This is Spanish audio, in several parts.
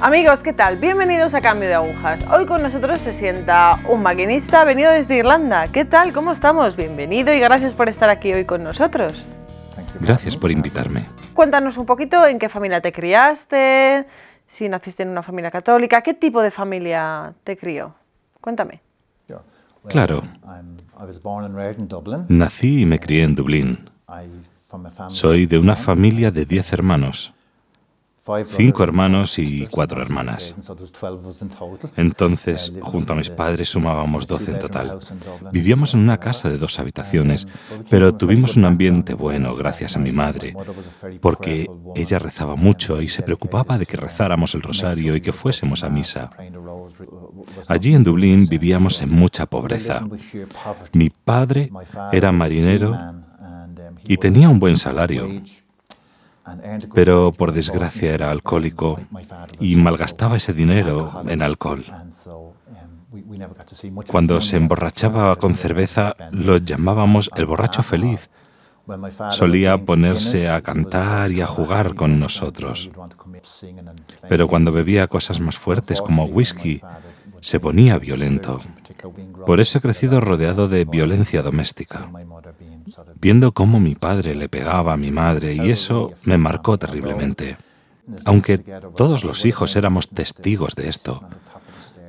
Amigos, ¿qué tal? Bienvenidos a Cambio de Agujas. Hoy con nosotros se sienta un maquinista venido desde Irlanda. ¿Qué tal? ¿Cómo estamos? Bienvenido y gracias por estar aquí hoy con nosotros. Gracias por invitarme. Cuéntanos un poquito en qué familia te criaste, si naciste en una familia católica, qué tipo de familia te crió. Cuéntame. Claro. Nací y me crié en Dublín. Soy de una familia de 10 hermanos cinco hermanos y cuatro hermanas. Entonces, junto a mis padres sumábamos doce en total. Vivíamos en una casa de dos habitaciones, pero tuvimos un ambiente bueno gracias a mi madre, porque ella rezaba mucho y se preocupaba de que rezáramos el rosario y que fuésemos a misa. Allí en Dublín vivíamos en mucha pobreza. Mi padre era marinero y tenía un buen salario. Pero por desgracia era alcohólico y malgastaba ese dinero en alcohol. Cuando se emborrachaba con cerveza lo llamábamos el borracho feliz. Solía ponerse a cantar y a jugar con nosotros. Pero cuando bebía cosas más fuertes como whisky, se ponía violento. Por eso he crecido rodeado de violencia doméstica viendo cómo mi padre le pegaba a mi madre y eso me marcó terriblemente. Aunque todos los hijos éramos testigos de esto.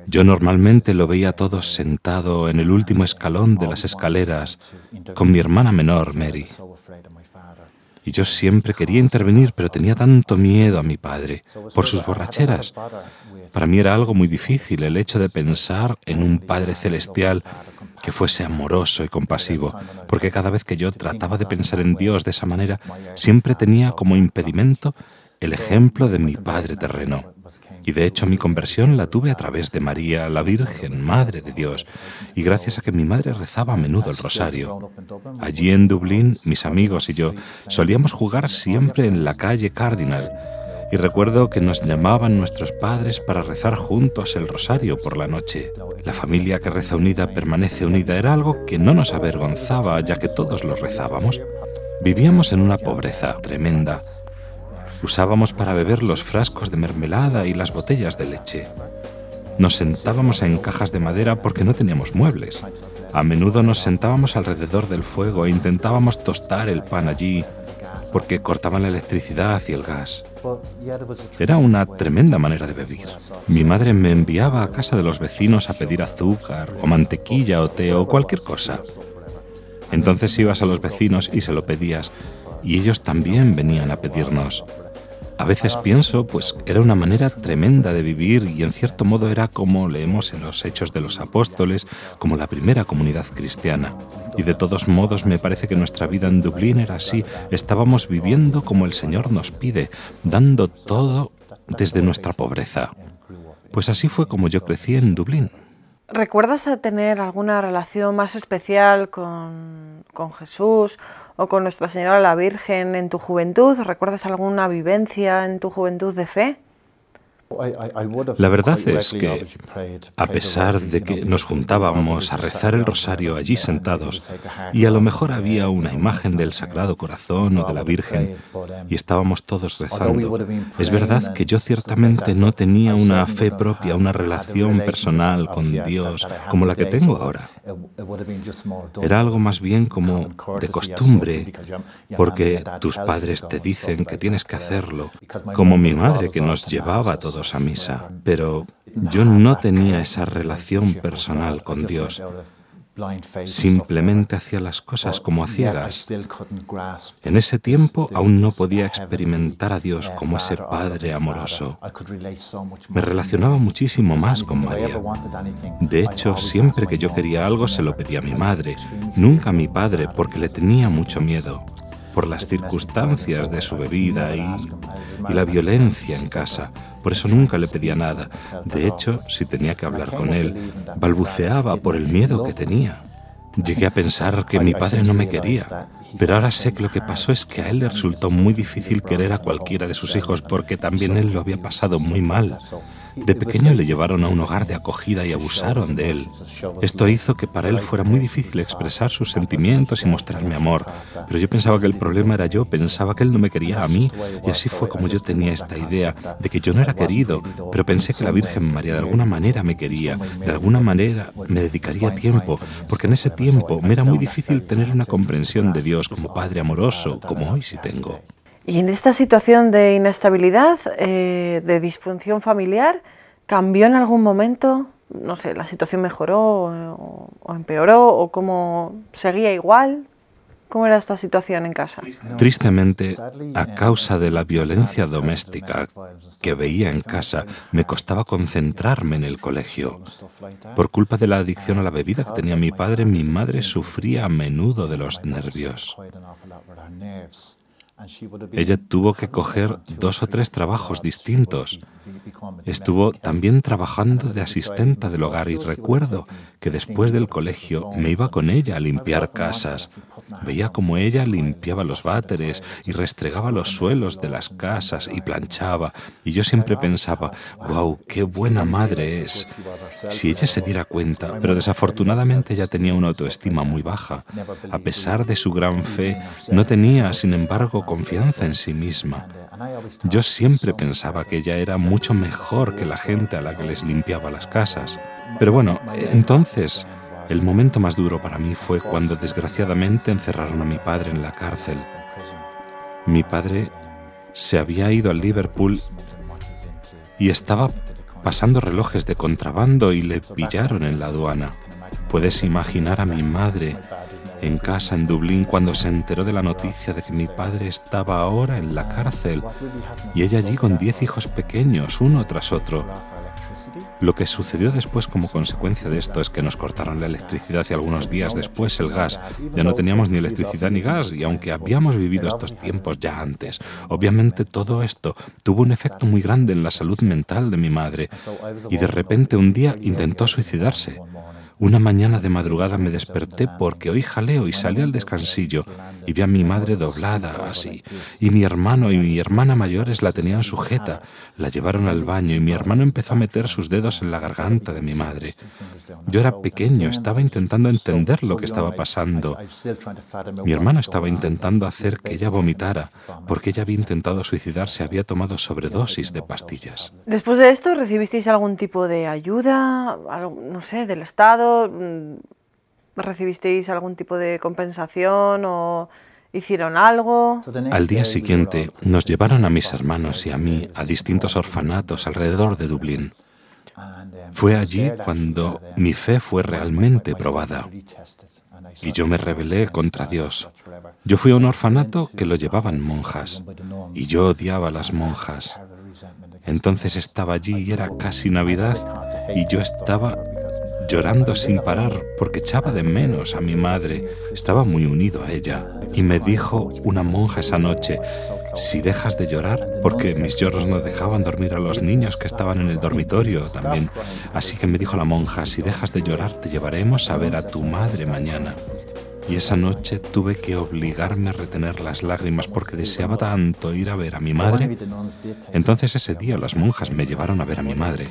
Yo normalmente lo veía todo sentado en el último escalón de las escaleras con mi hermana menor, Mary. Y yo siempre quería intervenir, pero tenía tanto miedo a mi padre por sus borracheras. Para mí era algo muy difícil el hecho de pensar en un Padre Celestial que fuese amoroso y compasivo, porque cada vez que yo trataba de pensar en Dios de esa manera, siempre tenía como impedimento el ejemplo de mi Padre terreno. Y de hecho mi conversión la tuve a través de María, la Virgen, Madre de Dios, y gracias a que mi madre rezaba a menudo el rosario. Allí en Dublín, mis amigos y yo solíamos jugar siempre en la calle Cardinal, y recuerdo que nos llamaban nuestros padres para rezar juntos el rosario por la noche. La familia que reza unida permanece unida era algo que no nos avergonzaba ya que todos lo rezábamos. Vivíamos en una pobreza tremenda. Usábamos para beber los frascos de mermelada y las botellas de leche. Nos sentábamos en cajas de madera porque no teníamos muebles. A menudo nos sentábamos alrededor del fuego e intentábamos tostar el pan allí porque cortaban la electricidad y el gas. Era una tremenda manera de vivir. Mi madre me enviaba a casa de los vecinos a pedir azúcar o mantequilla o té o cualquier cosa. Entonces ibas a los vecinos y se lo pedías y ellos también venían a pedirnos. A veces pienso, pues era una manera tremenda de vivir y en cierto modo era como leemos en los Hechos de los Apóstoles, como la primera comunidad cristiana. Y de todos modos me parece que nuestra vida en Dublín era así. Estábamos viviendo como el Señor nos pide, dando todo desde nuestra pobreza. Pues así fue como yo crecí en Dublín. ¿Recuerdas tener alguna relación más especial con, con Jesús o con Nuestra Señora la Virgen en tu juventud? ¿Recuerdas alguna vivencia en tu juventud de fe? La verdad es que, a pesar de que nos juntábamos a rezar el rosario allí sentados, y a lo mejor había una imagen del Sagrado Corazón o de la Virgen, y estábamos todos rezando, es verdad que yo ciertamente no tenía una fe propia, una relación personal con Dios como la que tengo ahora. Era algo más bien como de costumbre, porque tus padres te dicen que tienes que hacerlo, como mi madre que nos llevaba a todos a misa, pero yo no tenía esa relación personal con Dios. Simplemente hacía las cosas como a ciegas. En ese tiempo aún no podía experimentar a Dios como ese Padre amoroso. Me relacionaba muchísimo más con María. De hecho, siempre que yo quería algo se lo pedía a mi madre, nunca a mi padre porque le tenía mucho miedo por las circunstancias de su bebida y, la violencia en casa. Por eso nunca le pedía nada. De hecho, si tenía que hablar con él, balbuceaba por el miedo que tenía. Llegué a pensar que mi padre no me quería, pero ahora sé que lo que pasó es que a él le resultó muy difícil querer a cualquiera de sus hijos porque también él lo había pasado muy mal. De pequeño le llevaron a un hogar de acogida y abusaron de él. Esto hizo que para él fuera muy difícil expresar sus sentimientos y mostrarme amor. Pero yo pensaba que el problema era yo, pensaba que él no me quería a mí. Y así fue como yo tenía esta idea de que yo no era querido, pero pensé que la Virgen María de alguna manera me quería, de alguna manera me dedicaría tiempo, porque en ese tiempo me era muy difícil tener una comprensión de Dios como Padre amoroso, como hoy sí tengo. Y en esta situación de inestabilidad, eh, de disfunción familiar, ¿cambió en algún momento? No sé, ¿la situación mejoró o, o empeoró o cómo seguía igual? ¿Cómo era esta situación en casa? Tristemente, a causa de la violencia doméstica que veía en casa, me costaba concentrarme en el colegio. Por culpa de la adicción a la bebida que tenía mi padre, mi madre sufría a menudo de los nervios. Ella tuvo que coger dos o tres trabajos distintos. Estuvo también trabajando de asistenta del hogar y recuerdo que después del colegio me iba con ella a limpiar casas. Veía como ella limpiaba los váteres y restregaba los suelos de las casas y planchaba. Y yo siempre pensaba, wow, qué buena madre es. Si ella se diera cuenta, pero desafortunadamente ella tenía una autoestima muy baja. A pesar de su gran fe, no tenía, sin embargo, confianza en sí misma. Yo siempre pensaba que ella era mucho mejor que la gente a la que les limpiaba las casas. Pero bueno, entonces el momento más duro para mí fue cuando desgraciadamente encerraron a mi padre en la cárcel. Mi padre se había ido al Liverpool y estaba pasando relojes de contrabando y le pillaron en la aduana. Puedes imaginar a mi madre en casa en Dublín cuando se enteró de la noticia de que mi padre estaba ahora en la cárcel y ella allí con diez hijos pequeños, uno tras otro. Lo que sucedió después como consecuencia de esto es que nos cortaron la electricidad y algunos días después el gas. Ya no teníamos ni electricidad ni gas y aunque habíamos vivido estos tiempos ya antes, obviamente todo esto tuvo un efecto muy grande en la salud mental de mi madre y de repente un día intentó suicidarse. Una mañana de madrugada me desperté porque oí jaleo y salí al descansillo y vi a mi madre doblada así. Y mi hermano y mi hermana mayores la tenían sujeta. La llevaron al baño y mi hermano empezó a meter sus dedos en la garganta de mi madre. Yo era pequeño, estaba intentando entender lo que estaba pasando. Mi hermano estaba intentando hacer que ella vomitara porque ella había intentado suicidarse, había tomado sobredosis de pastillas. Después de esto, ¿recibisteis algún tipo de ayuda, no sé, del Estado? Mm, ¿Recibisteis algún tipo de compensación o hicieron algo? Al día siguiente nos llevaron a mis hermanos y a mí a distintos orfanatos alrededor de Dublín. Fue allí cuando mi fe fue realmente probada y yo me rebelé contra Dios. Yo fui a un orfanato que lo llevaban monjas y yo odiaba a las monjas. Entonces estaba allí y era casi Navidad y yo estaba llorando sin parar porque echaba de menos a mi madre. Estaba muy unido a ella. Y me dijo una monja esa noche, si dejas de llorar, porque mis lloros no dejaban dormir a los niños que estaban en el dormitorio también. Así que me dijo la monja, si dejas de llorar, te llevaremos a ver a tu madre mañana. Y esa noche tuve que obligarme a retener las lágrimas porque deseaba tanto ir a ver a mi madre. Entonces ese día las monjas me llevaron a ver a mi madre.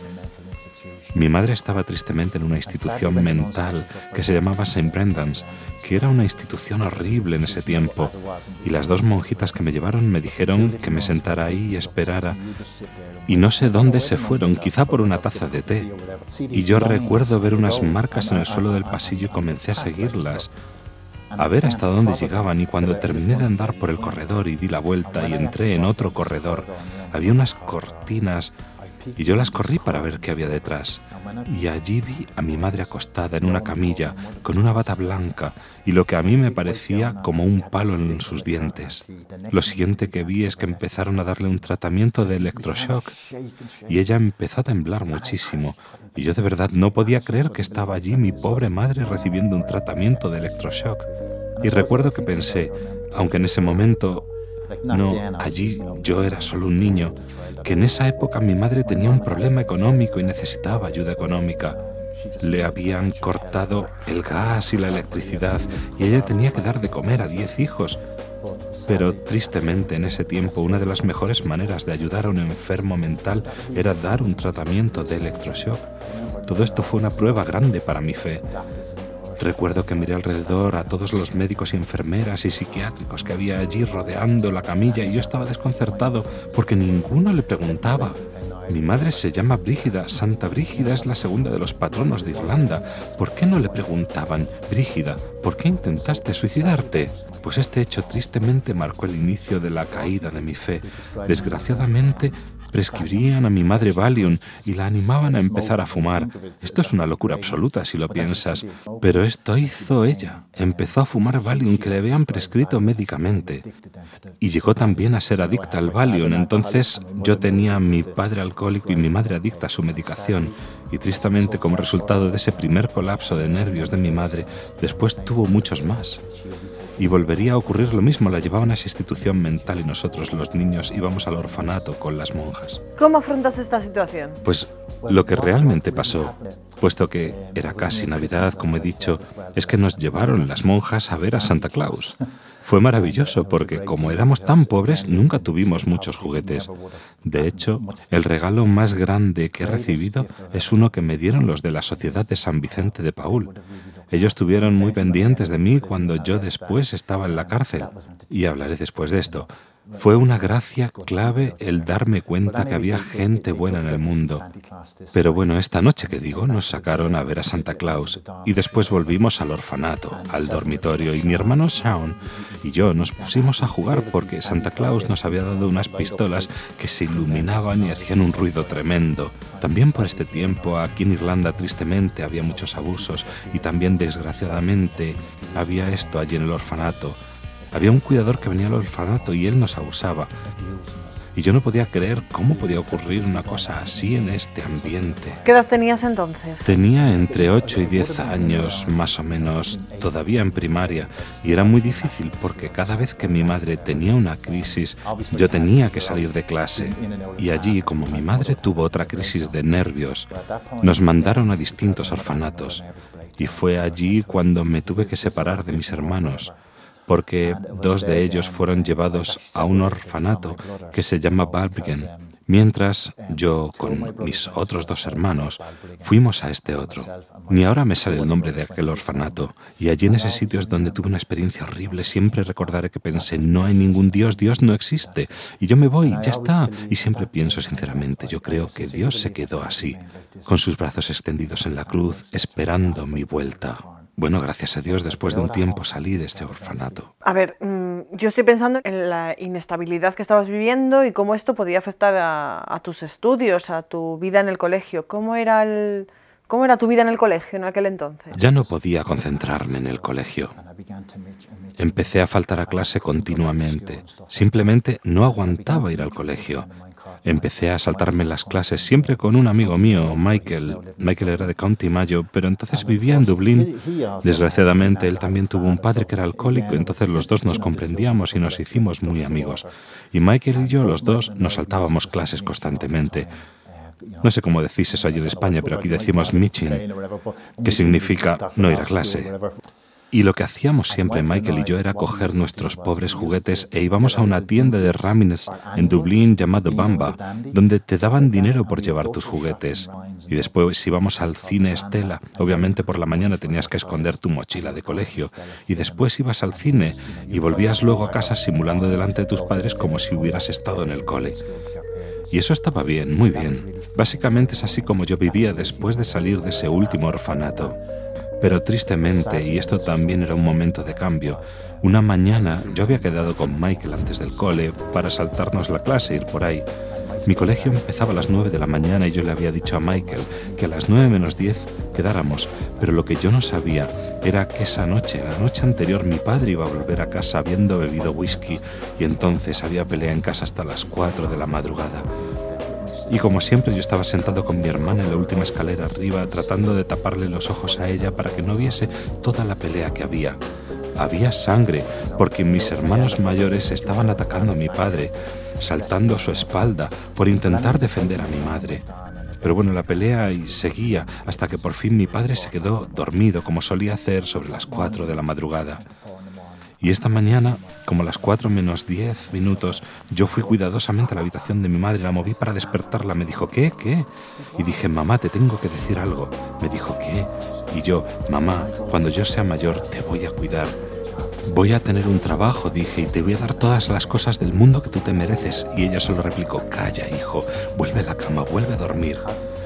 Mi madre estaba tristemente en una institución mental que se llamaba St. Brendan's, que era una institución horrible en ese tiempo, y las dos monjitas que me llevaron me dijeron que me sentara ahí y esperara, y no sé dónde se fueron, quizá por una taza de té, y yo recuerdo ver unas marcas en el suelo del pasillo y comencé a seguirlas, a ver hasta dónde llegaban y cuando terminé de andar por el corredor y di la vuelta y entré en otro corredor, había unas cortinas y yo las corrí para ver qué había detrás. Y allí vi a mi madre acostada en una camilla con una bata blanca y lo que a mí me parecía como un palo en sus dientes. Lo siguiente que vi es que empezaron a darle un tratamiento de electroshock y ella empezó a temblar muchísimo y yo de verdad no podía creer que estaba allí mi pobre madre recibiendo un tratamiento de electroshock. Y recuerdo que pensé, aunque en ese momento no, allí yo era solo un niño, que en esa época mi madre tenía un problema económico y necesitaba ayuda económica. Le habían cortado el gas y la electricidad y ella tenía que dar de comer a diez hijos. Pero tristemente en ese tiempo una de las mejores maneras de ayudar a un enfermo mental era dar un tratamiento de electroshock. Todo esto fue una prueba grande para mi fe. Recuerdo que miré alrededor a todos los médicos y enfermeras y psiquiátricos que había allí rodeando la camilla y yo estaba desconcertado porque ninguno le preguntaba. Mi madre se llama Brígida. Santa Brígida es la segunda de los patronos de Irlanda. ¿Por qué no le preguntaban, Brígida, ¿por qué intentaste suicidarte? Pues este hecho tristemente marcó el inicio de la caída de mi fe. Desgraciadamente, prescribían a mi madre Valium y la animaban a empezar a fumar. Esto es una locura absoluta si lo piensas, pero esto hizo ella. Empezó a fumar Valium que le habían prescrito médicamente. Y llegó también a ser adicta al Valium. Entonces yo tenía a mi padre alcohólico y mi madre adicta a su medicación. Y tristemente, como resultado de ese primer colapso de nervios de mi madre, después tuvo muchos más y volvería a ocurrir lo mismo. La llevaban a esa institución mental y nosotros, los niños, íbamos al orfanato con las monjas. ¿Cómo afrontas esta situación? Pues lo que realmente pasó, puesto que era casi Navidad, como he dicho, es que nos llevaron las monjas a ver a Santa Claus. Fue maravilloso porque como éramos tan pobres nunca tuvimos muchos juguetes. De hecho, el regalo más grande que he recibido es uno que me dieron los de la Sociedad de San Vicente de Paul. Ellos estuvieron muy pendientes de mí cuando yo después estaba en la cárcel. Y hablaré después de esto. Fue una gracia clave el darme cuenta que había gente buena en el mundo. Pero bueno, esta noche que digo, nos sacaron a ver a Santa Claus y después volvimos al orfanato, al dormitorio y mi hermano Sean y yo nos pusimos a jugar porque Santa Claus nos había dado unas pistolas que se iluminaban y hacían un ruido tremendo. También por este tiempo aquí en Irlanda tristemente había muchos abusos y también desgraciadamente había esto allí en el orfanato había un cuidador que venía al orfanato y él nos abusaba. Y yo no podía creer cómo podía ocurrir una cosa así en este ambiente. ¿Qué edad tenías entonces? Tenía entre 8 y 10 años, más o menos, todavía en primaria, y era muy difícil porque cada vez que mi madre tenía una crisis, yo tenía que salir de clase. Y allí, como mi madre tuvo otra crisis de nervios, nos mandaron a distintos orfanatos. Y fue allí cuando me tuve que separar de mis hermanos porque dos de ellos fueron llevados a un orfanato que se llama Barbigen, mientras yo con mis otros dos hermanos fuimos a este otro. Ni ahora me sale el nombre de aquel orfanato, y allí en ese sitio es donde tuve una experiencia horrible. Siempre recordaré que pensé, no hay ningún Dios, Dios no existe, y yo me voy, ya está. Y siempre pienso sinceramente, yo creo que Dios se quedó así, con sus brazos extendidos en la cruz, esperando mi vuelta. Bueno, gracias a Dios, después de un tiempo salí de este orfanato. A ver, mm, yo estoy pensando en la inestabilidad que estabas viviendo y cómo esto podía afectar a, tus estudios, a tu vida en el colegio. ¿Cómo era, el, ¿Cómo era tu vida en el colegio en aquel entonces? Ya no podía concentrarme en el colegio. Empecé a faltar a clase continuamente. Simplemente no aguantaba ir al colegio. Empecé a saltarme las clases siempre con un amigo mío, Michael. Michael era de County Mayo, pero entonces vivía en Dublín. Desgraciadamente, él también tuvo un padre que era alcohólico, entonces los dos nos comprendíamos y nos hicimos muy amigos. Y Michael y yo, los dos, nos saltábamos clases constantemente. No sé cómo decís eso allí en España, pero aquí decimos mitching, que significa no ir a clase. Y lo que hacíamos siempre Michael y yo era coger nuestros pobres juguetes e íbamos a una tienda de Ramines en Dublín llamado Bamba, donde te daban dinero por llevar tus juguetes. Y después íbamos al cine Estela. Obviamente por la mañana tenías que esconder tu mochila de colegio. Y después ibas al cine y volvías luego a casa simulando delante de tus padres como si hubieras estado en el cole. Y eso estaba bien, muy bien. Básicamente es así como yo vivía después de salir de ese último orfanato. Pero tristemente, y esto también era un momento de cambio, una mañana yo había quedado con Michael antes del cole para saltarnos la clase ir por ahí. Mi colegio empezaba a las 9 de la mañana y yo le había dicho a Michael que a las 9 menos 10 quedáramos, pero lo que yo no sabía era que esa noche, la noche anterior, mi padre iba a volver a casa habiendo bebido whisky y entonces había pelea en casa hasta las 4 de la madrugada. Y como siempre yo estaba sentado con mi hermana en la última escalera arriba tratando de taparle los ojos a ella para que no viese toda la pelea que había. Había sangre porque mis hermanos mayores estaban atacando a mi padre, saltando a su espalda por intentar defender a mi madre. Pero bueno, la pelea seguía hasta que por fin mi padre se quedó dormido como solía hacer sobre las cuatro de la madrugada. Y esta mañana, como a las 4 menos 10 minutos, yo fui cuidadosamente a la habitación de mi madre, la moví para despertarla. Me dijo, ¿qué? ¿Qué? Y dije, mamá, te tengo que decir algo. Me dijo, ¿qué? Y yo, mamá, cuando yo sea mayor te voy a cuidar. Voy a tener un trabajo, dije, y te voy a dar todas las cosas del mundo que tú te mereces. Y ella solo replicó, calla, hijo, vuelve a la cama, vuelve a dormir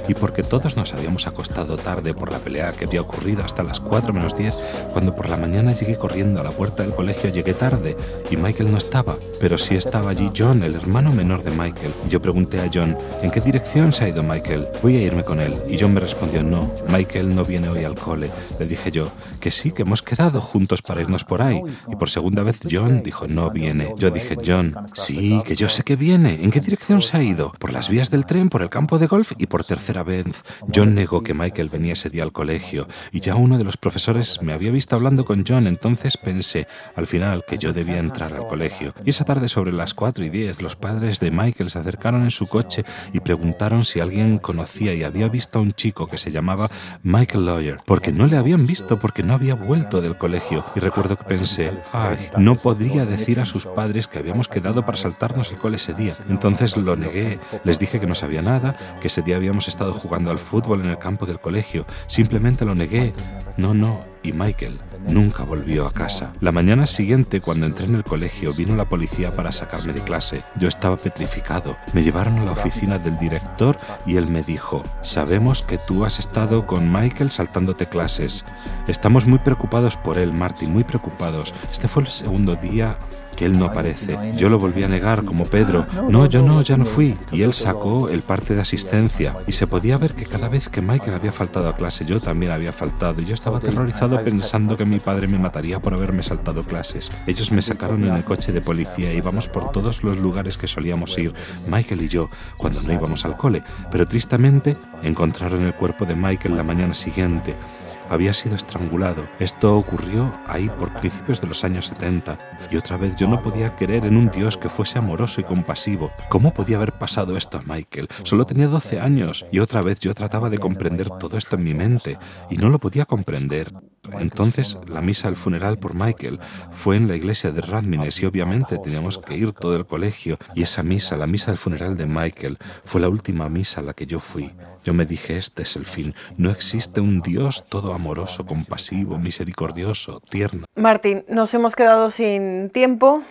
y porque todos nos habíamos acostado tarde por la pelea que había ocurrido hasta las 4 menos 10, cuando por la mañana llegué corriendo a la puerta del colegio llegué tarde y Michael no estaba, pero sí estaba allí John, el hermano menor de Michael. yo pregunté a John, ¿en qué dirección se ha ido Michael? Voy a irme con él. Y John me respondió, no, Michael no viene hoy al cole. Le dije yo, que sí, que hemos quedado juntos para irnos por ahí. Y por segunda vez John dijo, no viene. Yo dije, John, sí, que yo sé que viene. ¿En qué dirección se ha ido? Por las vías del tren, por el campo de golf y por tercera vez. John negó que Michael venía ese día al colegio y ya uno de los profesores me había visto hablando con John, entonces pensé al final que yo debía entrar al colegio. Y esa tarde sobre las 4 y 10 los padres de Michael se acercaron en su coche y preguntaron si alguien conocía y había visto a un chico que se llamaba Michael Lawyer, porque no le habían visto porque no había vuelto del colegio. Y recuerdo que pensé, ay, no podría decir a sus padres que habíamos quedado para saltarnos el cole ese día. Entonces lo negué, les dije que no sabía nada, que ese día habíamos estado jugando al fútbol en el campo del colegio. Simplemente lo negué. No, no. Y Michael nunca volvió a casa. La mañana siguiente, cuando entré en el colegio, vino la policía para sacarme de clase. Yo estaba petrificado. Me llevaron a la oficina del director y él me dijo, sabemos que tú has estado con Michael saltándote clases. Estamos muy preocupados por él, Martin, muy preocupados. Este fue el segundo día que él no aparece. Yo lo volví a negar como Pedro. No, yo no, ya no fui. Y él sacó el parte de asistencia. Y se podía ver que cada vez que Michael había faltado a clase, yo también había faltado. Y yo estaba aterrorizado pensando que mi padre me mataría por haberme saltado clases. Ellos me sacaron en el coche de policía íbamos por todos los lugares que solíamos ir, Michael y yo, cuando no íbamos al cole. Pero tristemente encontraron el cuerpo de Michael la mañana siguiente había sido estrangulado. Esto ocurrió ahí por principios de los años 70. Y otra vez yo no podía creer en un Dios que fuese amoroso y compasivo. ¿Cómo podía haber pasado esto a Michael? Solo tenía 12 años y otra vez yo trataba de comprender todo esto en mi mente y no lo podía comprender. Entonces la misa del funeral por Michael fue en la iglesia de Radmines y obviamente teníamos que ir todo el colegio y esa misa, la misa del funeral de Michael, fue la última misa a la que yo fui. Yo me dije, este es el fin. No existe un Dios todo amoroso, compasivo, misericordioso, tierno. Martín, nos hemos quedado sin tiempo,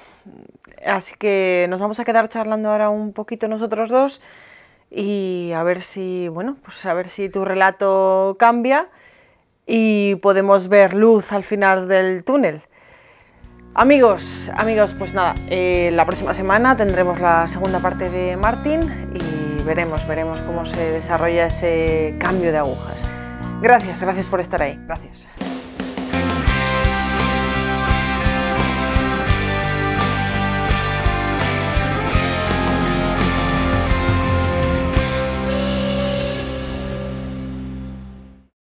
así que nos vamos a quedar charlando ahora un poquito nosotros dos y a ver si, bueno, pues a ver si tu relato cambia y podemos ver luz al final del túnel. Amigos, amigos, pues nada, eh, la próxima semana tendremos la segunda parte de Martín y veremos, veremos cómo se desarrolla ese cambio de agujas. Gracias, gracias por estar ahí. Gracias.